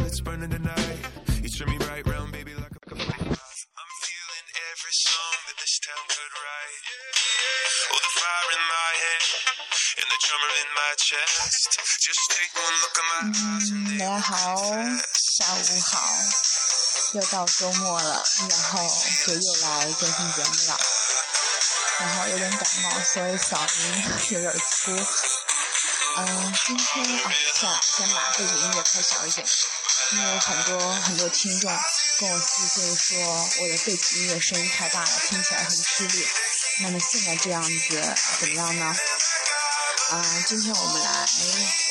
let's burn in the night. You turn me right round, baby, like a fire. I'm feeling every song that this town could write. Oh, the fire in my head and the drummer in my chest. Just take one look at my eyes and 嗯， they 大家好 confess.，下午好，又到周末了，然后就又来更新节目了，然后有点感冒，所以嗓音有点粗。嗯，今天啊，算了，先把背景音乐开小一点， 因为有很多很多听众跟我私信说我的背景音乐声音太大了，听起来很吃力。那么现在这样子怎么样呢？啊、今天我们来，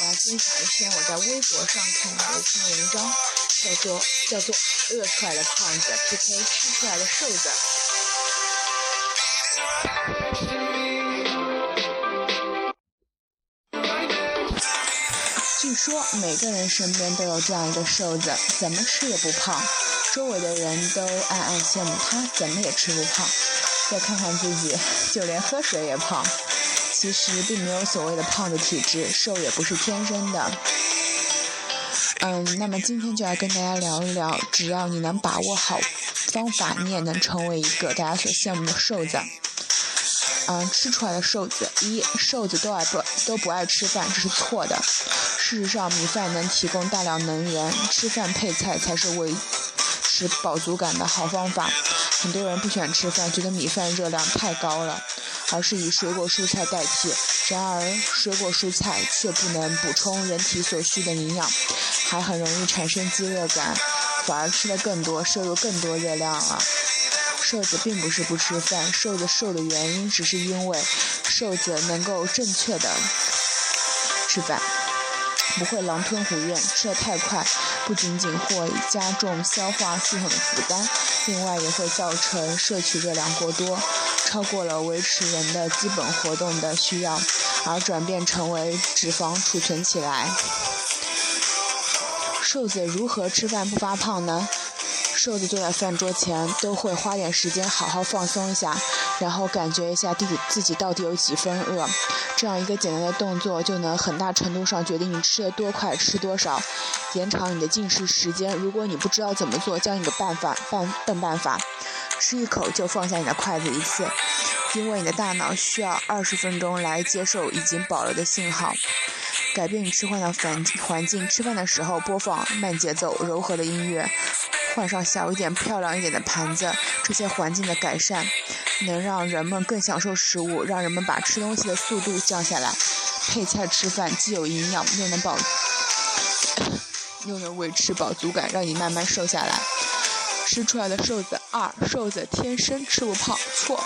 我来分享一篇我在微博上看到的一篇文章，叫做叫做饿出来的胖子 PK 吃出来的瘦子。说每个人身边都有这样一个瘦子，怎么吃也不胖，周围的人都暗暗羡慕他，怎么也吃不胖。再看看自己，就连喝水也胖。其实并没有所谓的胖的体质，瘦也不是天生的。嗯，那么今天就来跟大家聊一聊，只要你能把握好方法，你也能成为一个大家所羡慕的瘦子。嗯，吃出来的瘦子，一瘦子都爱不都不爱吃饭，这是错的。事实上，米饭能提供大量能源，吃饭配菜才是维持饱足感的好方法。很多人不喜欢吃饭，觉得米饭热量太高了，而是以水果蔬菜代替。然而，水果蔬菜却不能补充人体所需的营养，还很容易产生饥饿感，反而吃的更多，摄入更多热量了。瘦子并不是不吃饭，瘦子瘦的原因只是因为瘦子能够正确的吃饭，不会狼吞虎咽，吃的太快，不仅仅会加重消化系统的负担，另外也会造成摄取热量过多，超过了维持人的基本活动的需要，而转变成为脂肪储存起来。瘦子如何吃饭不发胖呢？瘦子坐在饭桌前都会花点时间好好放松一下，然后感觉一下自己自己到底有几分饿。这样一个简单的动作就能很大程度上决定你吃的多快，吃多少，延长你的进食时间。如果你不知道怎么做，教你个办法，办笨办法，吃一口就放下你的筷子一次，因为你的大脑需要二十分钟来接受已经饱了的信号。改变你吃饭的环环境，吃饭的时候播放慢节奏、柔和的音乐，换上小一点、漂亮一点的盘子，这些环境的改善，能让人们更享受食物，让人们把吃东西的速度降下来。配菜吃饭既有营养，又能保，又能维持饱足感，让你慢慢瘦下来。吃出来的瘦子二，瘦子天生吃不胖，错。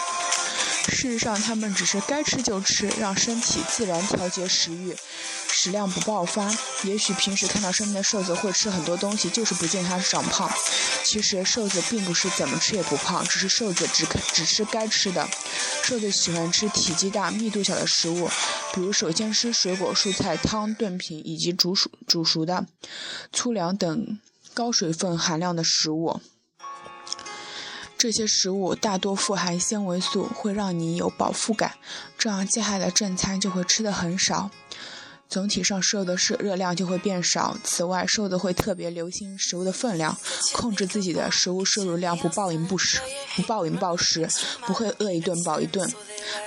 事实上，他们只是该吃就吃，让身体自然调节食欲，食量不爆发。也许平时看到身边的瘦子会吃很多东西，就是不见他长胖。其实瘦子并不是怎么吃也不胖，只是瘦子只只吃该吃的。瘦子喜欢吃体积大、密度小的食物，比如首先吃水果、蔬菜、汤、炖品以及煮熟煮熟的粗粮等高水分含量的食物。这些食物大多富含纤维素，会让你有饱腹感，这样接下来的正餐就会吃的很少。总体上摄入的是热量就会变少。此外，瘦子会特别留心食物的分量，控制自己的食物摄入量，不暴饮不食，不暴饮暴食，不会饿一顿饱一顿。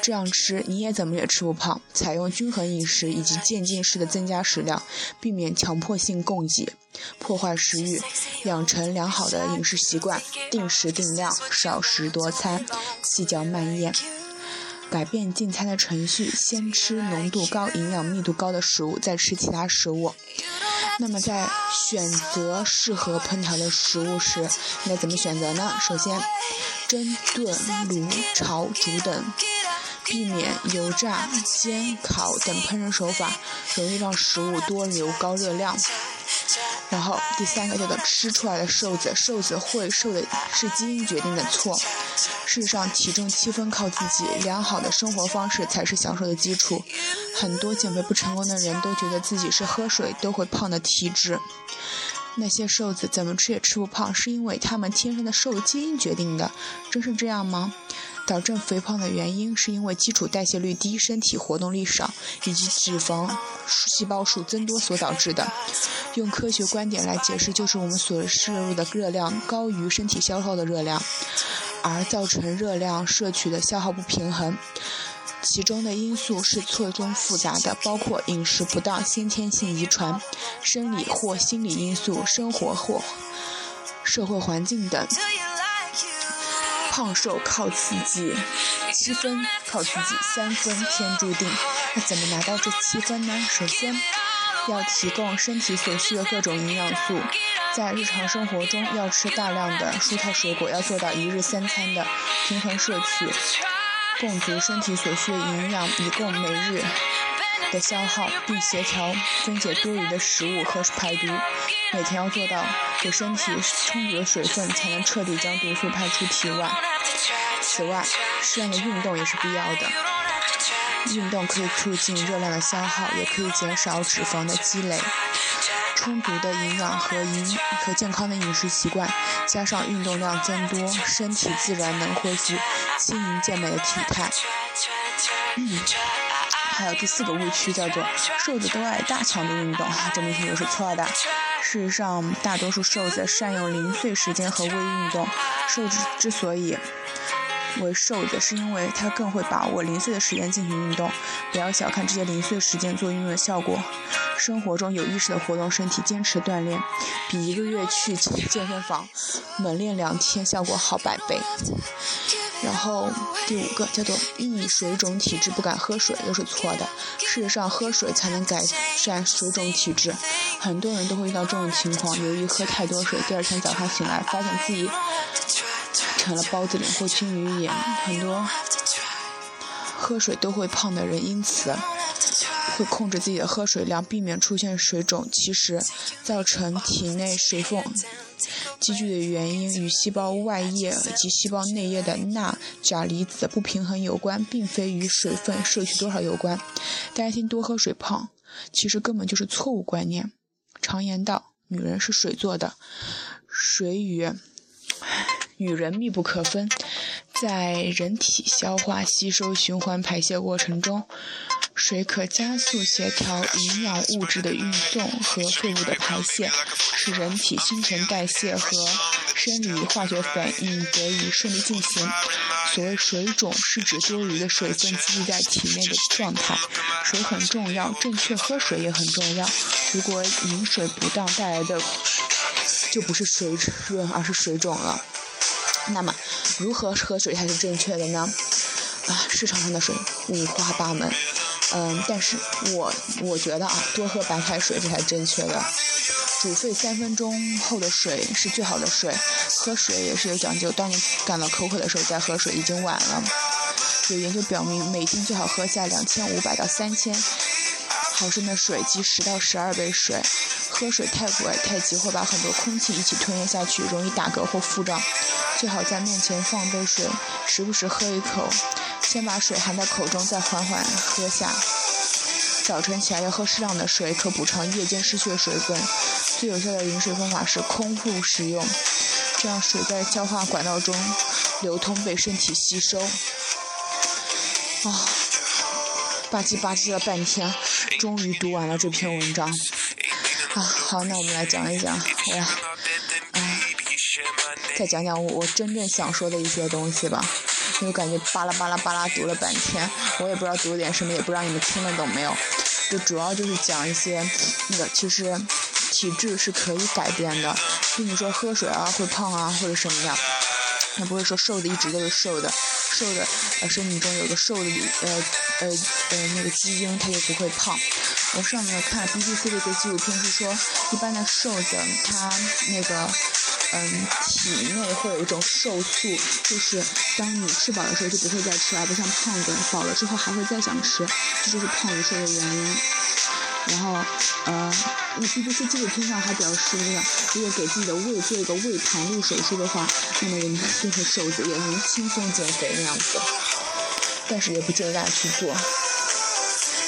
这样吃你也怎么也吃不胖。采用均衡饮食以及渐进式的增加食量，避免强迫性供给，破坏食欲，养成良好的饮食习惯，定时定量，少食多餐，细嚼慢咽。改变进餐的程序，先吃浓度高、营养密度高的食物，再吃其他食物。那么在选择适合烹调的食物时，应该怎么选择呢？首先，蒸、炖、卤、炒、煮等，避免油炸、煎、烤等烹饪手法，容易让食物多留高热量。然后第三个叫做吃出来的瘦子，瘦子会瘦的是基因决定的错。事实上，体重七分靠自己，良好的生活方式才是享受的基础。很多减肥不成功的人都觉得自己是喝水都会胖的体质。那些瘦子怎么吃也吃不胖，是因为他们天生的瘦基因决定的，真是这样吗？导致肥胖的原因是因为基础代谢率低、身体活动力少以及脂肪细胞数增多所导致的。用科学观点来解释，就是我们所摄入的热量高于身体消耗的热量，而造成热量摄取的消耗不平衡。其中的因素是错综复杂的，包括饮食不当、先天性遗传、生理或心理因素、生活或社会环境等。胖瘦靠自己，七分靠自己，三分天注定。那怎么拿到这七分呢？首先，要提供身体所需的各种营养素，在日常生活中要吃大量的蔬菜水果，要做到一日三餐的平衡摄取，供足身体所需的营养，以供每日的消耗，并协调分解多余的食物和排毒。每天要做到给身体充足的水分，才能彻底将毒素排出体外。此外，适量的运动也是必要的。运动可以促进热量的消耗，也可以减少脂肪的积累。充足的营养和营和健康的饮食习惯，加上运动量增多，身体自然能恢复轻盈健美的体态。还有第四个误区叫做瘦子都爱大强度运动，这明显就是错的。事实上，大多数瘦子善用零碎时间和微运动。瘦子之所以为瘦子，是因为他更会把握零碎的时间进行运动。不要小看这些零碎时间做运动的效果。生活中有意识的活动身体，坚持锻炼，比一个月去健身房猛练两天效果好百倍。然后第五个叫做易水肿体质不敢喝水，又是错的。事实上，喝水才能改善水肿体质。很多人都会遇到这种情况：由于喝太多水，第二天早上醒来发现自己成了包子脸或青鱼眼。很多喝水都会胖的人，因此会控制自己的喝水量，避免出现水肿。其实，造成体内水分。积聚的原因与细胞外液及细胞内液的钠钾离子不平衡有关，并非与水分摄取多少有关。担心多喝水胖，其实根本就是错误观念。常言道，女人是水做的，水与女人密不可分。在人体消化、吸收、循环、排泄过程中，水可加速协调营养物质的运送和废物的排泄，使人体新陈代谢和生理化学反应得以顺利进行。所谓水肿，是指多余的水分积聚在体内的状态。水很重要，正确喝水也很重要。如果饮水不当带来的，就不是水润，而是水肿了。那么，如何喝水才是正确的呢？啊，市场上的水五花八门，嗯，但是我我觉得啊，多喝白开水这才正确的。煮沸三分钟后的水是最好的水。喝水也是有讲究，当你感到口渴的时候再喝水已经晚了。有研究表明，每天最好喝下两千五百到三千毫升的水，即十到十二杯水。喝水太快太急，会把很多空气一起吞咽下去，容易打嗝或腹胀。最好在面前放杯水，时不时喝一口，先把水含在口中，再缓缓喝下。早晨起来要喝适量的水，可补偿夜间失去的水分。最有效的饮水方法是空腹使用，这样水在消化管道中流通，被身体吸收。啊，吧唧吧唧了半天，终于读完了这篇文章。啊，好，那我们来讲一讲，我来。再讲讲我我真正想说的一些东西吧，因为感觉巴拉巴拉巴拉读了半天，我也不知道读了点什么，也不知道你们听得懂没有。就主要就是讲一些那个，其实体质是可以改变的，并不是说喝水啊会胖啊或者什么样，那不会说瘦的一直都是瘦的，瘦的呃身体中有个瘦的呃呃呃那个基因，它就不会胖。我上面看 BBC 的一个纪录片是说，一般的瘦子他那个。嗯，体内会有一种瘦素，就是当你吃饱的时候就不会再吃，而不像胖子饱了之后还会再想吃，这就是胖子瘦的原因。然后，呃，那 BBC 纪录片上还表示，那样如果给自己的胃做一个胃盘路手术的话，那么人就是瘦子也能轻松减肥那样子。但是也不建议大家去做，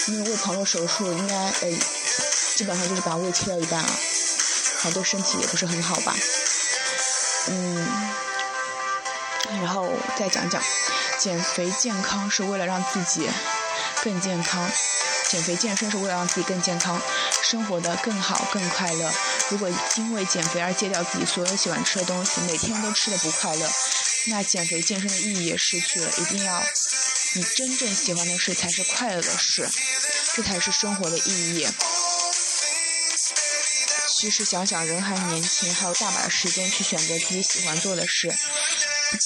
因为胃盘路手术应该呃，基本上就是把胃切掉一半了，好对身体也不是很好吧。再讲讲，减肥健康是为了让自己更健康，减肥健身是为了让自己更健康，生活的更好更快乐。如果因为减肥而戒掉自己所有喜欢吃的东西，每天都吃的不快乐，那减肥健身的意义也失去了。一定要你真正喜欢的事才是快乐的事，这才是生活的意义。其实想想，人还年轻，还有大把的时间去选择自己喜欢做的事。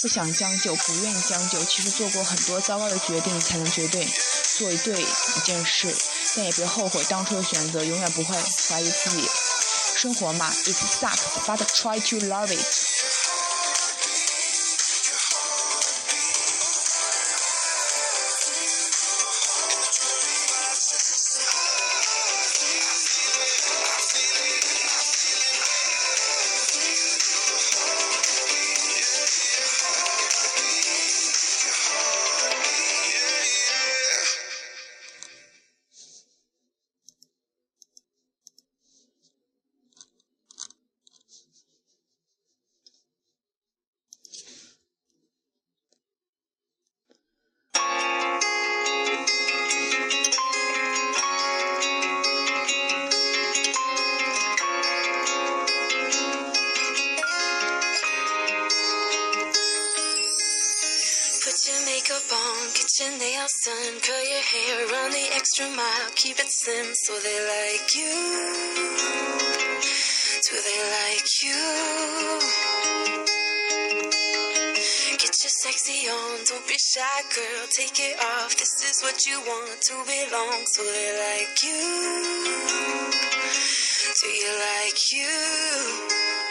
不想将就，不愿将就，其实做过很多糟糕的决定，才能绝对做一对一件事。但也别后悔当初的选择，永远不会怀疑自己。生活嘛，it sucks，but try to love it。Extra mile, keep it slim so they like you. Do they like you? Get your sexy on, don't be shy, girl, take it off. This is what you want to belong, so they like you. Do you like you? You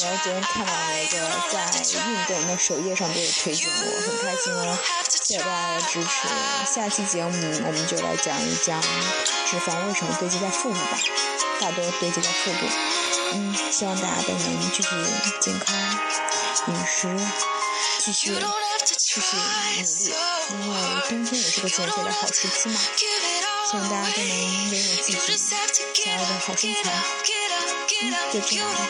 然后昨天看到了一个在运动的首页上都有推荐我，很开心哦，谢谢大家的支持。下期节目我们就来讲一讲脂肪为什么堆积在腹部吧，大多堆积在腹部。嗯，希望大家都能继续健康饮食，继续继续努力，因为冬天也是个减肥的好时期嘛。希望大家都能拥有自己想要的好身材。嗯，就这样了。